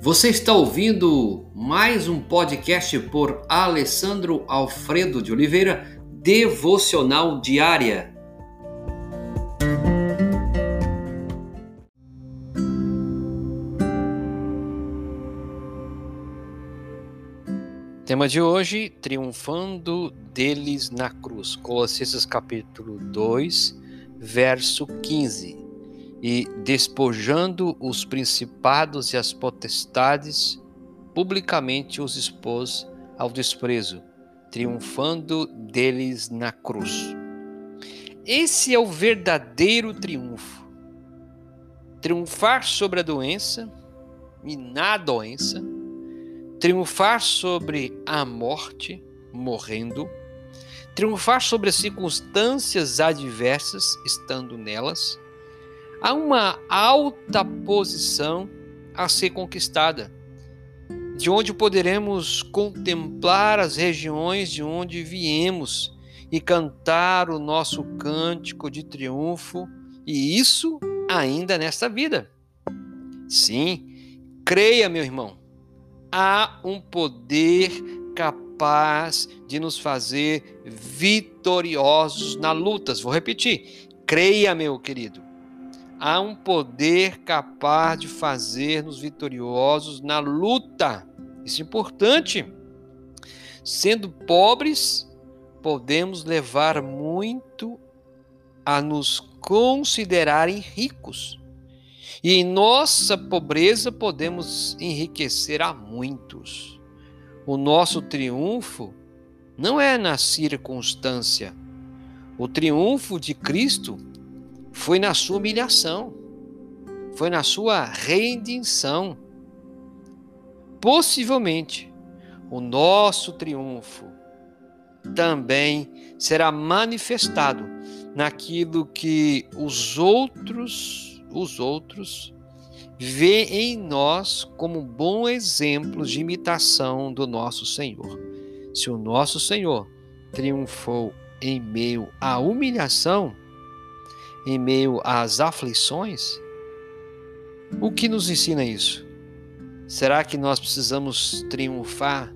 Você está ouvindo mais um podcast por Alessandro Alfredo de Oliveira, Devocional Diária. Tema de hoje: Triunfando deles na cruz. Colossenses capítulo 2, verso 15 e despojando os principados e as potestades, publicamente os expôs ao desprezo, triunfando deles na cruz. Esse é o verdadeiro triunfo. Triunfar sobre a doença e na doença, triunfar sobre a morte, morrendo, triunfar sobre as circunstâncias adversas, estando nelas, Há uma alta posição a ser conquistada, de onde poderemos contemplar as regiões de onde viemos e cantar o nosso cântico de triunfo, e isso ainda nesta vida. Sim, creia, meu irmão, há um poder capaz de nos fazer vitoriosos na lutas. Vou repetir. Creia, meu querido há um poder capaz de fazer-nos vitoriosos na luta. Isso é importante. Sendo pobres, podemos levar muito a nos considerarem ricos. E em nossa pobreza podemos enriquecer a muitos. O nosso triunfo não é na circunstância. O triunfo de Cristo foi na sua humilhação, foi na sua redenção. Possivelmente, o nosso triunfo também será manifestado naquilo que os outros, os outros vê em nós como bom exemplo de imitação do nosso Senhor. Se o nosso Senhor triunfou em meio à humilhação, em meio às aflições? O que nos ensina isso? Será que nós precisamos triunfar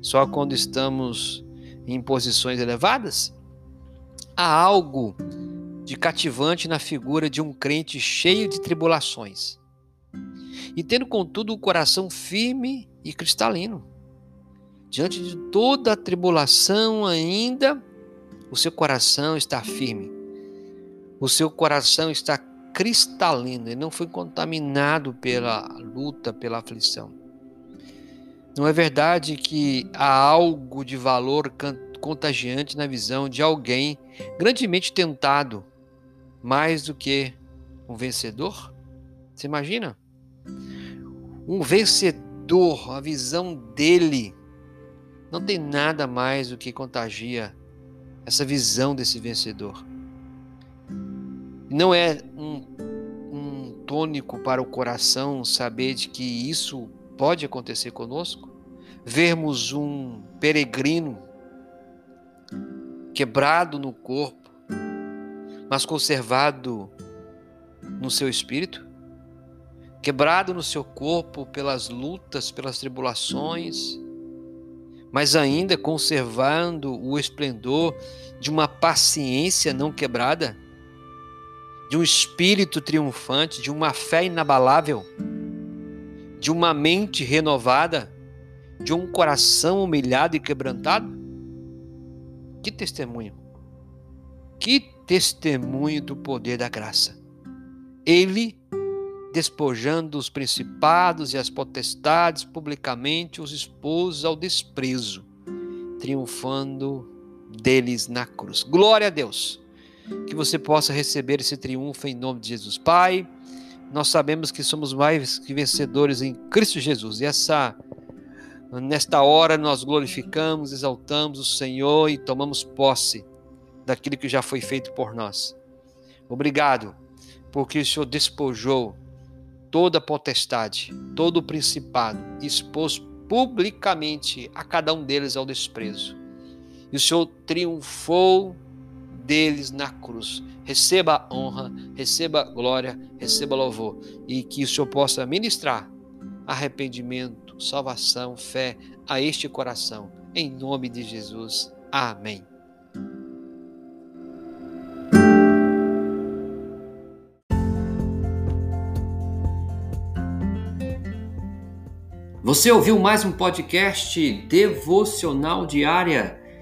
só quando estamos em posições elevadas? Há algo de cativante na figura de um crente cheio de tribulações e tendo, contudo, o coração firme e cristalino. Diante de toda a tribulação, ainda o seu coração está firme o seu coração está cristalino, ele não foi contaminado pela luta, pela aflição. Não é verdade que há algo de valor contagiante na visão de alguém grandemente tentado, mais do que um vencedor? Você imagina? Um vencedor, a visão dele, não tem nada mais do que contagia essa visão desse vencedor. Não é um, um tônico para o coração saber de que isso pode acontecer conosco? Vermos um peregrino quebrado no corpo, mas conservado no seu espírito? Quebrado no seu corpo pelas lutas, pelas tribulações, mas ainda conservando o esplendor de uma paciência não quebrada? De um espírito triunfante, de uma fé inabalável, de uma mente renovada, de um coração humilhado e quebrantado? Que testemunho! Que testemunho do poder da graça! Ele, despojando os principados e as potestades, publicamente os expôs ao desprezo, triunfando deles na cruz. Glória a Deus! Que você possa receber esse triunfo em nome de Jesus. Pai, nós sabemos que somos mais que vencedores em Cristo Jesus. E essa nesta hora nós glorificamos, exaltamos o Senhor e tomamos posse daquilo que já foi feito por nós. Obrigado, porque o Senhor despojou toda a potestade, todo o principado, expôs publicamente a cada um deles ao desprezo. E o Senhor triunfou deles na cruz. Receba honra, receba glória, receba louvor e que o Senhor possa ministrar arrependimento, salvação, fé a este coração. Em nome de Jesus. Amém. Você ouviu mais um podcast devocional diária?